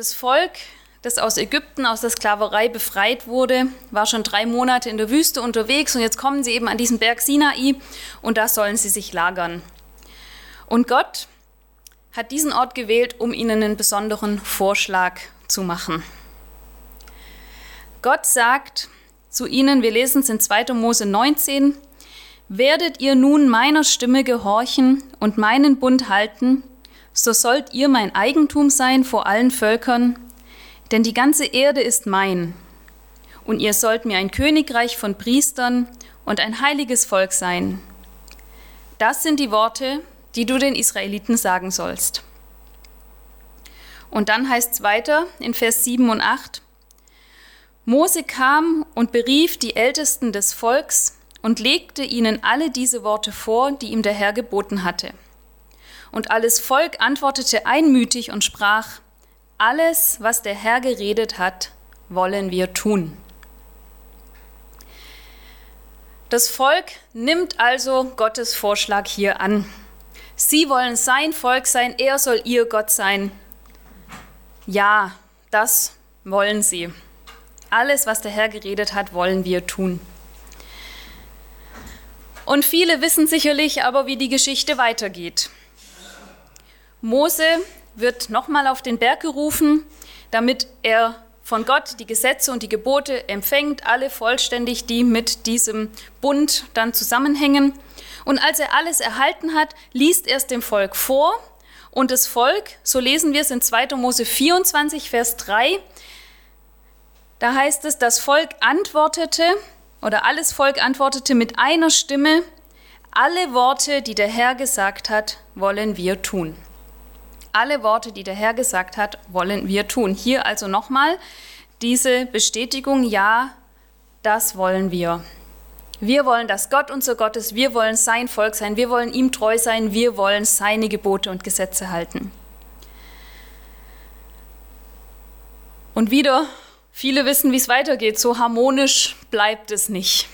Das Volk, das aus Ägypten, aus der Sklaverei befreit wurde, war schon drei Monate in der Wüste unterwegs und jetzt kommen sie eben an diesen Berg Sinai und da sollen sie sich lagern. Und Gott hat diesen Ort gewählt, um ihnen einen besonderen Vorschlag zu machen. Gott sagt zu ihnen, wir lesen es in 2. Mose 19, Werdet ihr nun meiner Stimme gehorchen und meinen Bund halten, so sollt ihr mein Eigentum sein vor allen Völkern, denn die ganze Erde ist mein. Und ihr sollt mir ein Königreich von Priestern und ein heiliges Volk sein. Das sind die Worte, die du den Israeliten sagen sollst. Und dann heißt es weiter in Vers 7 und 8, Mose kam und berief die Ältesten des Volks und legte ihnen alle diese Worte vor, die ihm der Herr geboten hatte. Und alles Volk antwortete einmütig und sprach, alles, was der Herr geredet hat, wollen wir tun. Das Volk nimmt also Gottes Vorschlag hier an. Sie wollen sein Volk sein, er soll ihr Gott sein. Ja, das wollen sie. Alles, was der Herr geredet hat, wollen wir tun. Und viele wissen sicherlich aber, wie die Geschichte weitergeht. Mose wird nochmal auf den Berg gerufen, damit er von Gott die Gesetze und die Gebote empfängt, alle vollständig, die mit diesem Bund dann zusammenhängen. Und als er alles erhalten hat, liest er es dem Volk vor. Und das Volk, so lesen wir es in 2. Mose 24, Vers 3, da heißt es, das Volk antwortete, oder alles Volk antwortete mit einer Stimme, alle Worte, die der Herr gesagt hat, wollen wir tun. Alle Worte, die der Herr gesagt hat, wollen wir tun. Hier also nochmal diese Bestätigung, ja, das wollen wir. Wir wollen, dass Gott unser Gott ist, wir wollen sein Volk sein, wir wollen ihm treu sein, wir wollen seine Gebote und Gesetze halten. Und wieder, viele wissen, wie es weitergeht, so harmonisch bleibt es nicht.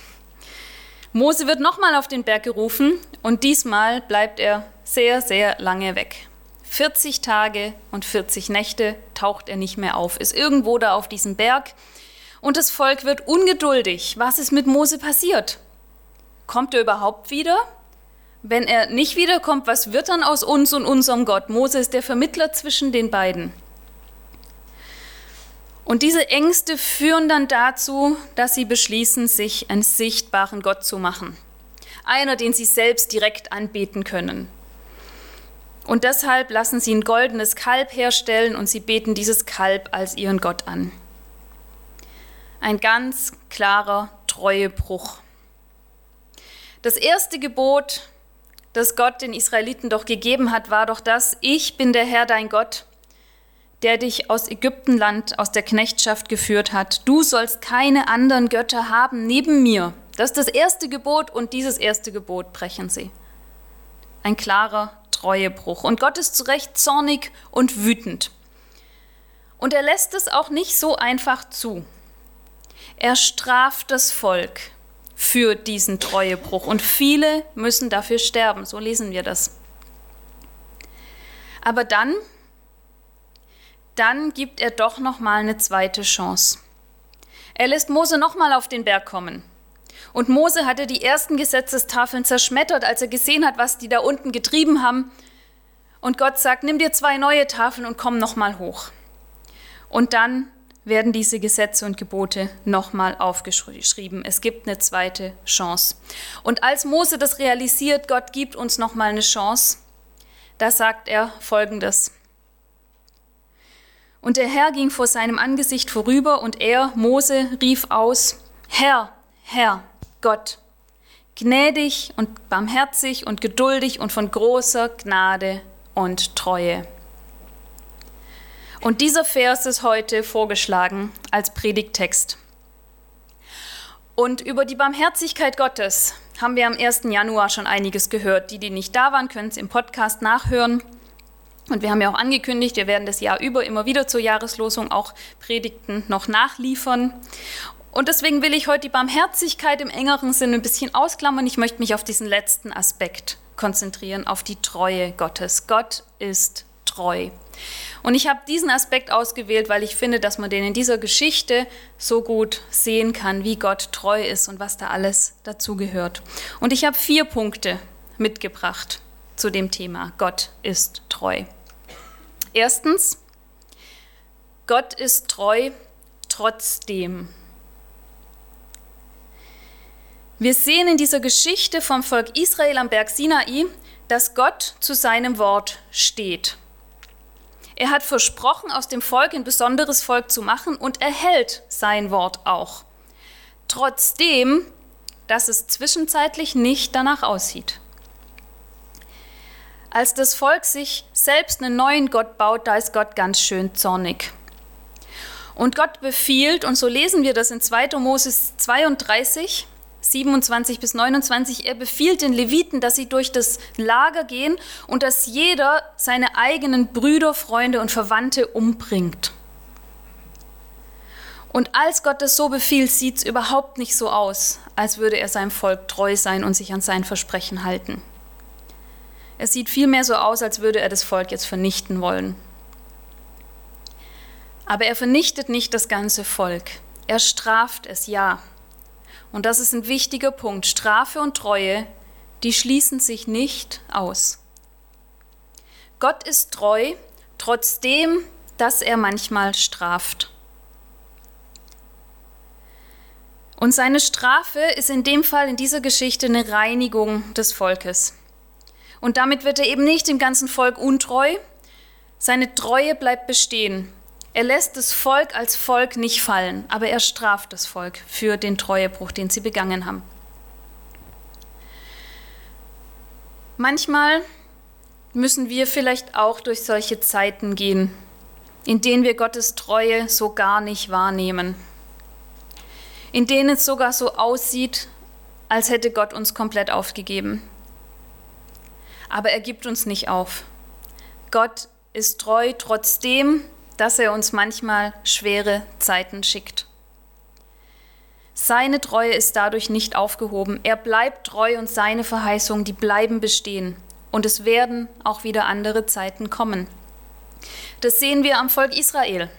Mose wird nochmal auf den Berg gerufen und diesmal bleibt er sehr, sehr lange weg. 40 Tage und 40 Nächte taucht er nicht mehr auf, ist irgendwo da auf diesem Berg und das Volk wird ungeduldig. Was ist mit Mose passiert? Kommt er überhaupt wieder? Wenn er nicht wiederkommt, was wird dann aus uns und unserem Gott? Mose ist der Vermittler zwischen den beiden. Und diese Ängste führen dann dazu, dass sie beschließen, sich einen sichtbaren Gott zu machen. Einer, den sie selbst direkt anbeten können. Und deshalb lassen sie ein goldenes Kalb herstellen und sie beten dieses Kalb als ihren Gott an. Ein ganz klarer Treuebruch. Das erste Gebot, das Gott den Israeliten doch gegeben hat, war doch das, ich bin der Herr dein Gott, der dich aus Ägyptenland, aus der Knechtschaft geführt hat. Du sollst keine anderen Götter haben neben mir. Das ist das erste Gebot und dieses erste Gebot brechen sie. Ein klarer Treuebruch. Und Gott ist zu Recht zornig und wütend. Und er lässt es auch nicht so einfach zu. Er straft das Volk für diesen Treuebruch und viele müssen dafür sterben, so lesen wir das. Aber dann dann gibt er doch noch mal eine zweite Chance. Er lässt Mose noch mal auf den Berg kommen. Und Mose hatte die ersten Gesetzestafeln zerschmettert, als er gesehen hat, was die da unten getrieben haben. Und Gott sagt, nimm dir zwei neue Tafeln und komm nochmal hoch. Und dann werden diese Gesetze und Gebote nochmal aufgeschrieben. Es gibt eine zweite Chance. Und als Mose das realisiert, Gott gibt uns nochmal eine Chance, da sagt er folgendes. Und der Herr ging vor seinem Angesicht vorüber und er, Mose, rief aus, Herr, Herr, Gott, gnädig und barmherzig und geduldig und von großer Gnade und Treue. Und dieser Vers ist heute vorgeschlagen als Predigttext. Und über die Barmherzigkeit Gottes haben wir am 1. Januar schon einiges gehört. Die, die nicht da waren, können es im Podcast nachhören. Und wir haben ja auch angekündigt, wir werden das Jahr über immer wieder zur Jahreslosung auch Predigten noch nachliefern. Und deswegen will ich heute die Barmherzigkeit im engeren Sinne ein bisschen ausklammern. Ich möchte mich auf diesen letzten Aspekt konzentrieren, auf die Treue Gottes. Gott ist treu. Und ich habe diesen Aspekt ausgewählt, weil ich finde, dass man den in dieser Geschichte so gut sehen kann, wie Gott treu ist und was da alles dazugehört. Und ich habe vier Punkte mitgebracht zu dem Thema. Gott ist treu. Erstens, Gott ist treu trotzdem. Wir sehen in dieser Geschichte vom Volk Israel am Berg Sinai, dass Gott zu seinem Wort steht. Er hat versprochen, aus dem Volk ein besonderes Volk zu machen und er hält sein Wort auch. Trotzdem, dass es zwischenzeitlich nicht danach aussieht. Als das Volk sich selbst einen neuen Gott baut, da ist Gott ganz schön zornig. Und Gott befiehlt, und so lesen wir das in 2. Moses 32, 27 bis 29, er befiehlt den Leviten, dass sie durch das Lager gehen und dass jeder seine eigenen Brüder, Freunde und Verwandte umbringt. Und als Gott das so befiehlt, sieht es überhaupt nicht so aus, als würde er seinem Volk treu sein und sich an sein Versprechen halten. Es sieht vielmehr so aus, als würde er das Volk jetzt vernichten wollen. Aber er vernichtet nicht das ganze Volk. Er straft es, ja. Und das ist ein wichtiger Punkt. Strafe und Treue, die schließen sich nicht aus. Gott ist treu, trotzdem, dass er manchmal straft. Und seine Strafe ist in dem Fall in dieser Geschichte eine Reinigung des Volkes. Und damit wird er eben nicht dem ganzen Volk untreu, seine Treue bleibt bestehen. Er lässt das Volk als Volk nicht fallen, aber er straft das Volk für den Treuebruch, den sie begangen haben. Manchmal müssen wir vielleicht auch durch solche Zeiten gehen, in denen wir Gottes Treue so gar nicht wahrnehmen, in denen es sogar so aussieht, als hätte Gott uns komplett aufgegeben. Aber er gibt uns nicht auf. Gott ist treu trotzdem, dass er uns manchmal schwere Zeiten schickt. Seine Treue ist dadurch nicht aufgehoben. Er bleibt treu und seine Verheißungen, die bleiben bestehen. Und es werden auch wieder andere Zeiten kommen. Das sehen wir am Volk Israel.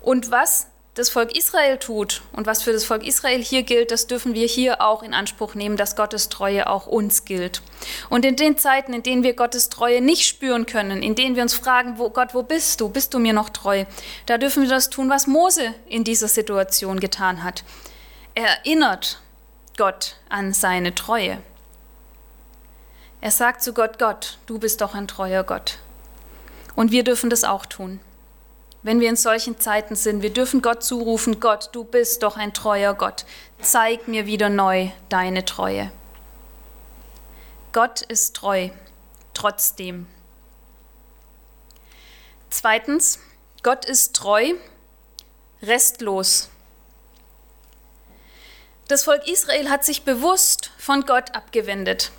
Und was das Volk Israel tut und was für das Volk Israel hier gilt, das dürfen wir hier auch in Anspruch nehmen, dass Gottes Treue auch uns gilt. Und in den Zeiten, in denen wir Gottes Treue nicht spüren können, in denen wir uns fragen, wo, Gott, wo bist du? Bist du mir noch treu? Da dürfen wir das tun, was Mose in dieser Situation getan hat. Er erinnert Gott an seine Treue. Er sagt zu Gott, Gott, du bist doch ein treuer Gott. Und wir dürfen das auch tun wenn wir in solchen Zeiten sind. Wir dürfen Gott zurufen, Gott, du bist doch ein treuer Gott. Zeig mir wieder neu deine Treue. Gott ist treu, trotzdem. Zweitens, Gott ist treu, restlos. Das Volk Israel hat sich bewusst von Gott abgewendet.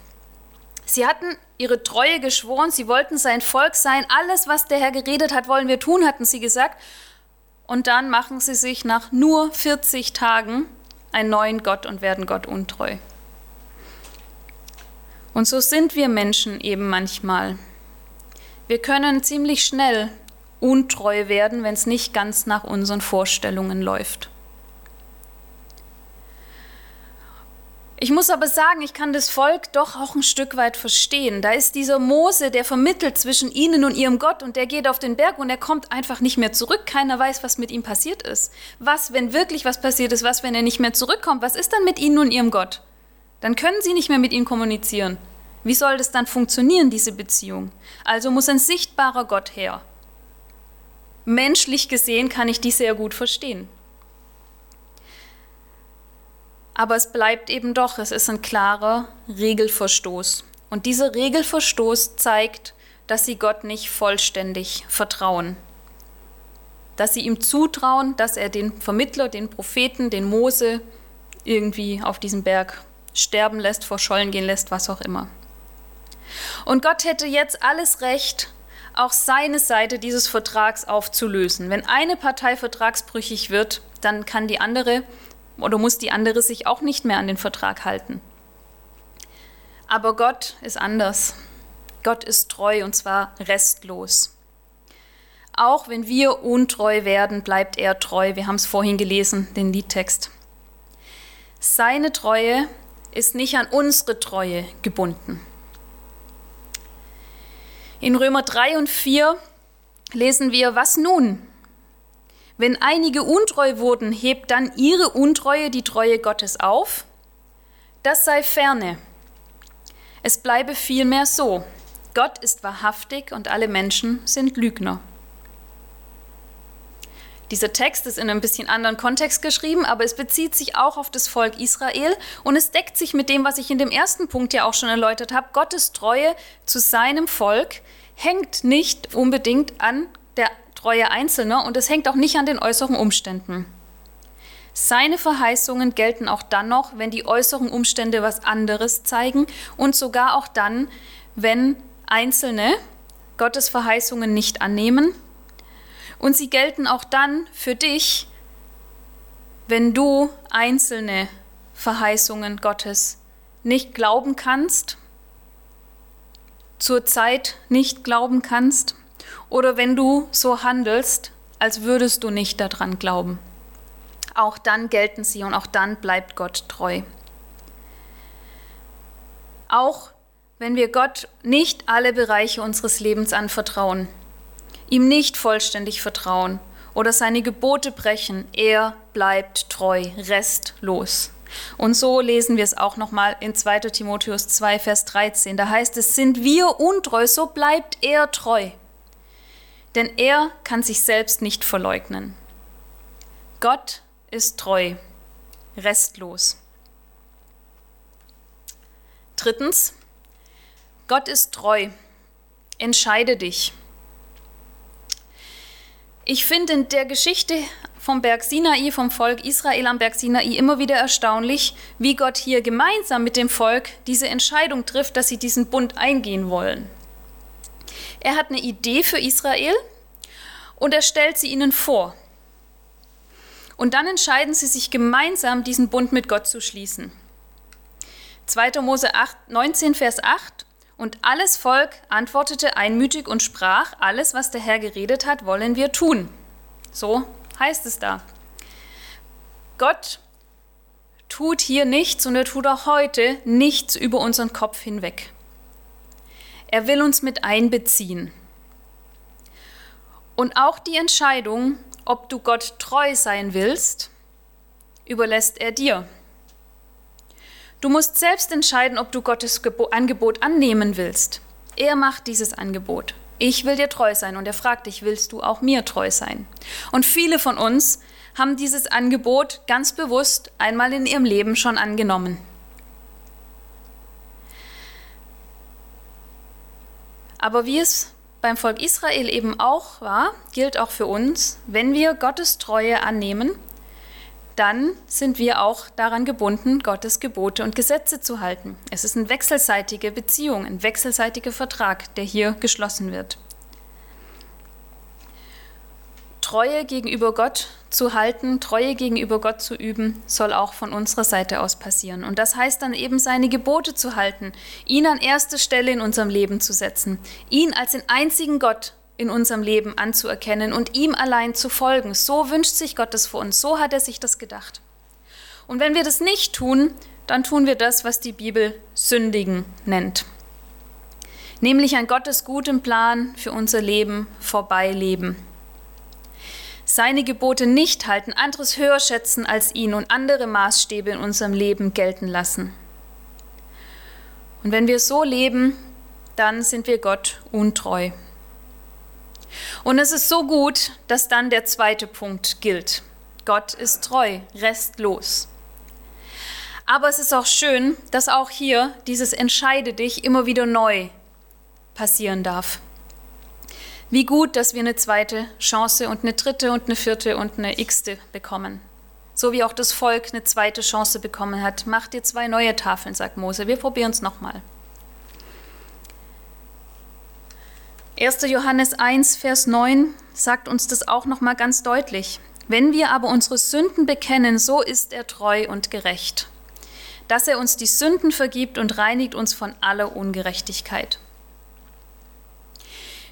Sie hatten ihre Treue geschworen, sie wollten sein Volk sein, alles, was der Herr geredet hat, wollen wir tun, hatten sie gesagt. Und dann machen sie sich nach nur 40 Tagen einen neuen Gott und werden Gott untreu. Und so sind wir Menschen eben manchmal. Wir können ziemlich schnell untreu werden, wenn es nicht ganz nach unseren Vorstellungen läuft. Ich muss aber sagen, ich kann das Volk doch auch ein Stück weit verstehen. Da ist dieser Mose, der vermittelt zwischen ihnen und ihrem Gott und der geht auf den Berg und er kommt einfach nicht mehr zurück. Keiner weiß, was mit ihm passiert ist. Was, wenn wirklich was passiert ist? Was, wenn er nicht mehr zurückkommt? Was ist dann mit ihnen und ihrem Gott? Dann können sie nicht mehr mit ihm kommunizieren. Wie soll das dann funktionieren, diese Beziehung? Also muss ein sichtbarer Gott her. Menschlich gesehen kann ich die sehr gut verstehen. Aber es bleibt eben doch, es ist ein klarer Regelverstoß. Und dieser Regelverstoß zeigt, dass sie Gott nicht vollständig vertrauen. Dass sie ihm zutrauen, dass er den Vermittler, den Propheten, den Mose irgendwie auf diesem Berg sterben lässt, verschollen gehen lässt, was auch immer. Und Gott hätte jetzt alles Recht, auch seine Seite dieses Vertrags aufzulösen. Wenn eine Partei vertragsbrüchig wird, dann kann die andere oder muss die andere sich auch nicht mehr an den Vertrag halten. Aber Gott ist anders. Gott ist treu und zwar restlos. Auch wenn wir untreu werden, bleibt er treu. Wir haben es vorhin gelesen, den Liedtext. Seine Treue ist nicht an unsere Treue gebunden. In Römer 3 und 4 lesen wir, was nun? Wenn einige untreu wurden, hebt dann ihre Untreue die Treue Gottes auf? Das sei ferne. Es bleibe vielmehr so. Gott ist wahrhaftig und alle Menschen sind Lügner. Dieser Text ist in einem bisschen anderen Kontext geschrieben, aber es bezieht sich auch auf das Volk Israel und es deckt sich mit dem, was ich in dem ersten Punkt ja auch schon erläutert habe. Gottes Treue zu seinem Volk hängt nicht unbedingt an der Treue Einzelner und es hängt auch nicht an den äußeren Umständen. Seine Verheißungen gelten auch dann noch, wenn die äußeren Umstände was anderes zeigen und sogar auch dann, wenn Einzelne Gottes Verheißungen nicht annehmen und sie gelten auch dann für dich, wenn du einzelne Verheißungen Gottes nicht glauben kannst, zur Zeit nicht glauben kannst oder wenn du so handelst, als würdest du nicht daran glauben. Auch dann gelten sie und auch dann bleibt Gott treu. Auch wenn wir Gott nicht alle Bereiche unseres Lebens anvertrauen, ihm nicht vollständig vertrauen oder seine Gebote brechen, er bleibt treu, restlos. Und so lesen wir es auch nochmal in 2 Timotheus 2, Vers 13. Da heißt es, sind wir untreu, so bleibt er treu. Denn er kann sich selbst nicht verleugnen. Gott ist treu, restlos. Drittens, Gott ist treu. Entscheide dich. Ich finde in der Geschichte vom Berg Sinai, vom Volk Israel am Berg Sinai immer wieder erstaunlich, wie Gott hier gemeinsam mit dem Volk diese Entscheidung trifft, dass sie diesen Bund eingehen wollen. Er hat eine Idee für Israel und er stellt sie ihnen vor. Und dann entscheiden sie sich gemeinsam, diesen Bund mit Gott zu schließen. 2. Mose 8, 19, Vers 8. Und alles Volk antwortete einmütig und sprach, alles, was der Herr geredet hat, wollen wir tun. So heißt es da. Gott tut hier nichts und er tut auch heute nichts über unseren Kopf hinweg. Er will uns mit einbeziehen. Und auch die Entscheidung, ob du Gott treu sein willst, überlässt er dir. Du musst selbst entscheiden, ob du Gottes Angebot annehmen willst. Er macht dieses Angebot. Ich will dir treu sein und er fragt dich, willst du auch mir treu sein? Und viele von uns haben dieses Angebot ganz bewusst einmal in ihrem Leben schon angenommen. Aber wie es beim Volk Israel eben auch war, gilt auch für uns, wenn wir Gottes Treue annehmen, dann sind wir auch daran gebunden, Gottes Gebote und Gesetze zu halten. Es ist eine wechselseitige Beziehung, ein wechselseitiger Vertrag, der hier geschlossen wird. Treue gegenüber Gott zu halten, Treue gegenüber Gott zu üben, soll auch von unserer Seite aus passieren. Und das heißt dann eben, seine Gebote zu halten, ihn an erste Stelle in unserem Leben zu setzen, ihn als den einzigen Gott in unserem Leben anzuerkennen und ihm allein zu folgen. So wünscht sich Gott das für uns, so hat er sich das gedacht. Und wenn wir das nicht tun, dann tun wir das, was die Bibel Sündigen nennt. Nämlich an Gottes gutem Plan für unser Leben vorbeileben. Seine Gebote nicht halten, anderes höher schätzen als ihn und andere Maßstäbe in unserem Leben gelten lassen. Und wenn wir so leben, dann sind wir Gott untreu. Und es ist so gut, dass dann der zweite Punkt gilt. Gott ist treu, restlos. Aber es ist auch schön, dass auch hier dieses Entscheide dich immer wieder neu passieren darf. Wie gut, dass wir eine zweite Chance und eine dritte und eine vierte und eine x-te bekommen. So wie auch das Volk eine zweite Chance bekommen hat. Mach dir zwei neue Tafeln, sagt Mose. Wir probieren es nochmal. 1. Johannes 1, Vers 9 sagt uns das auch noch mal ganz deutlich. Wenn wir aber unsere Sünden bekennen, so ist er treu und gerecht, dass er uns die Sünden vergibt und reinigt uns von aller Ungerechtigkeit.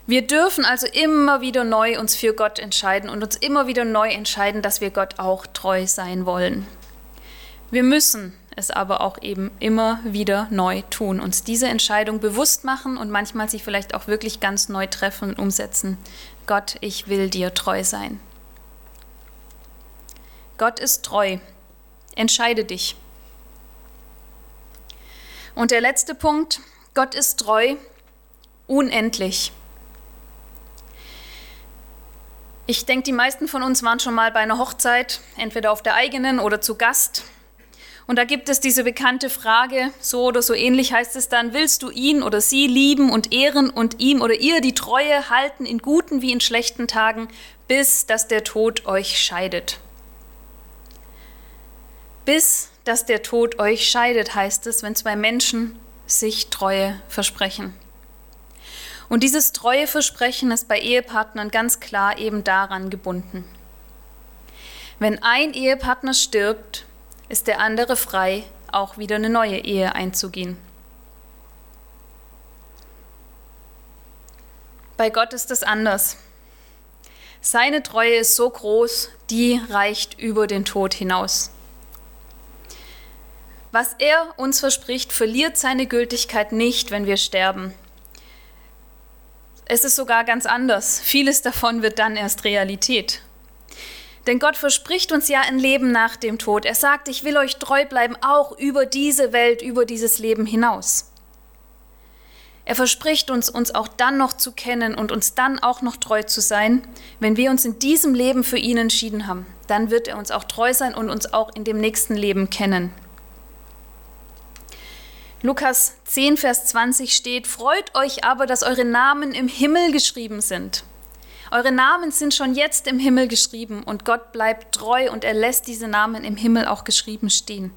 Wir dürfen also immer wieder neu uns für Gott entscheiden und uns immer wieder neu entscheiden, dass wir Gott auch treu sein wollen. Wir müssen es aber auch eben immer wieder neu tun, uns diese Entscheidung bewusst machen und manchmal sie vielleicht auch wirklich ganz neu treffen und umsetzen. Gott, ich will dir treu sein. Gott ist treu. Entscheide dich. Und der letzte Punkt, Gott ist treu, unendlich. Ich denke, die meisten von uns waren schon mal bei einer Hochzeit, entweder auf der eigenen oder zu Gast. Und da gibt es diese bekannte Frage, so oder so ähnlich heißt es dann, willst du ihn oder sie lieben und ehren und ihm oder ihr die Treue halten in guten wie in schlechten Tagen, bis dass der Tod euch scheidet. Bis dass der Tod euch scheidet, heißt es, wenn zwei Menschen sich Treue versprechen. Und dieses treue Versprechen ist bei Ehepartnern ganz klar eben daran gebunden. Wenn ein Ehepartner stirbt, ist der andere frei, auch wieder eine neue Ehe einzugehen. Bei Gott ist es anders. Seine Treue ist so groß, die reicht über den Tod hinaus. Was er uns verspricht, verliert seine Gültigkeit nicht, wenn wir sterben. Es ist sogar ganz anders. Vieles davon wird dann erst Realität. Denn Gott verspricht uns ja ein Leben nach dem Tod. Er sagt, ich will euch treu bleiben, auch über diese Welt, über dieses Leben hinaus. Er verspricht uns, uns auch dann noch zu kennen und uns dann auch noch treu zu sein, wenn wir uns in diesem Leben für ihn entschieden haben. Dann wird er uns auch treu sein und uns auch in dem nächsten Leben kennen. Lukas 10, Vers 20 steht, Freut euch aber, dass eure Namen im Himmel geschrieben sind. Eure Namen sind schon jetzt im Himmel geschrieben und Gott bleibt treu und er lässt diese Namen im Himmel auch geschrieben stehen.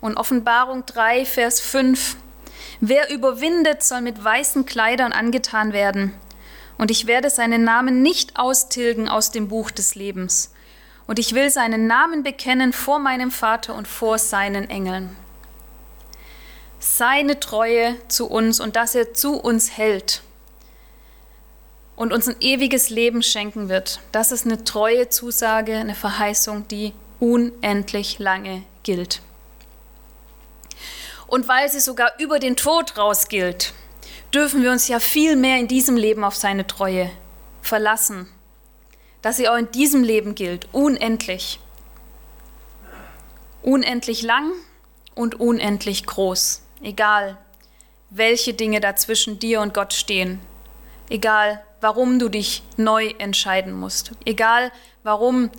Und Offenbarung 3, Vers 5. Wer überwindet, soll mit weißen Kleidern angetan werden. Und ich werde seinen Namen nicht austilgen aus dem Buch des Lebens. Und ich will seinen Namen bekennen vor meinem Vater und vor seinen Engeln. Seine Treue zu uns und dass er zu uns hält und uns ein ewiges Leben schenken wird. Das ist eine treue Zusage, eine Verheißung, die unendlich lange gilt. Und weil sie sogar über den Tod raus gilt, dürfen wir uns ja viel mehr in diesem Leben auf seine Treue verlassen, dass sie auch in diesem Leben gilt, unendlich. Unendlich lang und unendlich groß, egal welche Dinge dazwischen dir und Gott stehen, egal warum du dich neu entscheiden musst. Egal, warum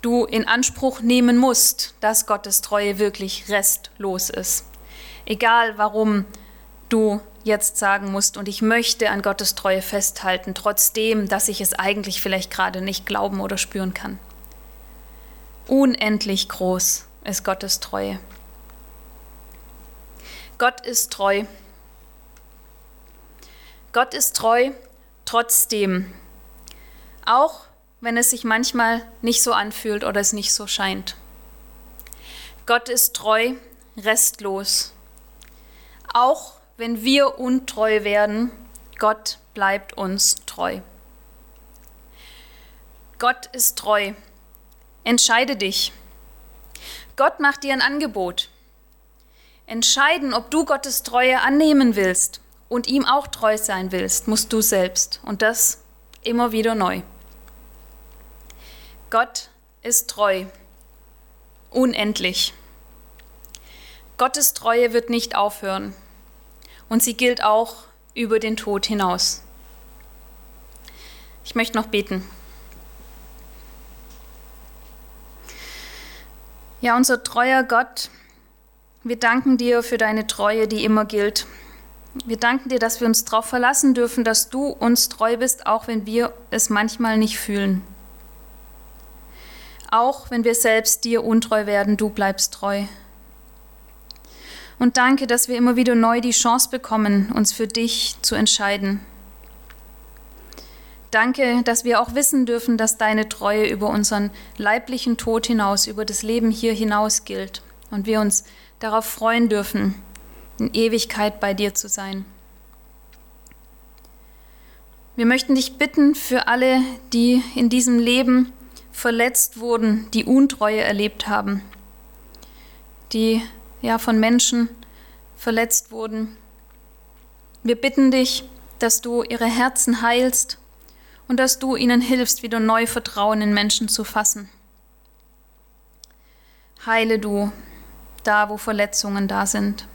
du in Anspruch nehmen musst, dass Gottes Treue wirklich restlos ist. Egal, warum du jetzt sagen musst, und ich möchte an Gottes Treue festhalten, trotzdem, dass ich es eigentlich vielleicht gerade nicht glauben oder spüren kann. Unendlich groß ist Gottes Treue. Gott ist treu. Gott ist treu trotzdem, auch wenn es sich manchmal nicht so anfühlt oder es nicht so scheint. Gott ist treu, restlos. Auch wenn wir untreu werden, Gott bleibt uns treu. Gott ist treu. Entscheide dich. Gott macht dir ein Angebot. Entscheiden, ob du Gottes Treue annehmen willst und ihm auch treu sein willst, musst du selbst. Und das immer wieder neu. Gott ist treu, unendlich. Gottes Treue wird nicht aufhören und sie gilt auch über den Tod hinaus. Ich möchte noch beten. Ja, unser treuer Gott, wir danken dir für deine Treue, die immer gilt wir danken dir, dass wir uns darauf verlassen dürfen, dass du uns treu bist, auch wenn wir es manchmal nicht fühlen. Auch wenn wir selbst dir untreu werden, du bleibst treu. Und danke, dass wir immer wieder neu die Chance bekommen, uns für dich zu entscheiden. Danke, dass wir auch wissen dürfen, dass deine Treue über unseren leiblichen Tod hinaus, über das Leben hier hinaus gilt und wir uns darauf freuen dürfen, in Ewigkeit bei dir zu sein. Wir möchten dich bitten für alle, die in diesem Leben verletzt wurden, die Untreue erlebt haben, die ja von Menschen verletzt wurden. Wir bitten dich, dass du ihre Herzen heilst und dass du ihnen hilfst, wieder neu Vertrauen in Menschen zu fassen. Heile du da, wo Verletzungen da sind.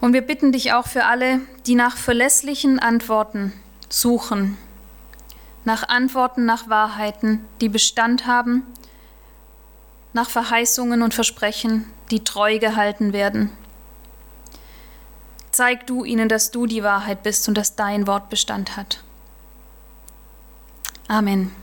Und wir bitten dich auch für alle, die nach verlässlichen Antworten suchen, nach Antworten, nach Wahrheiten, die Bestand haben, nach Verheißungen und Versprechen, die treu gehalten werden. Zeig du ihnen, dass du die Wahrheit bist und dass dein Wort Bestand hat. Amen.